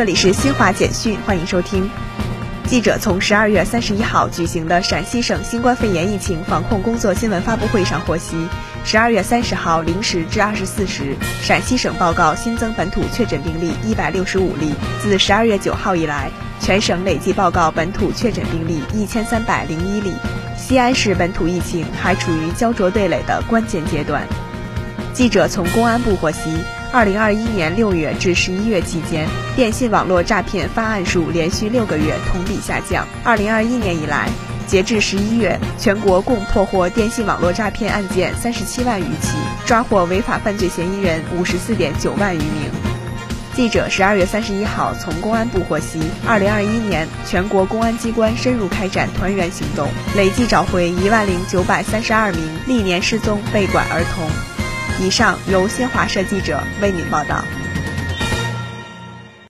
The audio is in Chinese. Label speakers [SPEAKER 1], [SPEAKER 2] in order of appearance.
[SPEAKER 1] 这里是新华简讯，欢迎收听。记者从十二月三十一号举行的陕西省新冠肺炎疫情防控工作新闻发布会上获悉，十二月三十号零时至二十四时，陕西省报告新增本土确诊病例一百六十五例。自十二月九号以来，全省累计报告本土确诊病例一千三百零一例。西安市本土疫情还处于焦灼对垒的关键阶段。记者从公安部获悉。二零二一年六月至十一月期间，电信网络诈骗发案数连续六个月同比下降。二零二一年以来，截至十一月，全国共破获电信网络诈骗案件三十七万余起，抓获违法犯罪嫌疑人五十四点九万余名。记者十二月三十一号从公安部获悉，二零二一年全国公安机关深入开展团圆行动，累计找回一万零九百三十二名历年失踪被拐儿童。以上由新华社记者为您报道。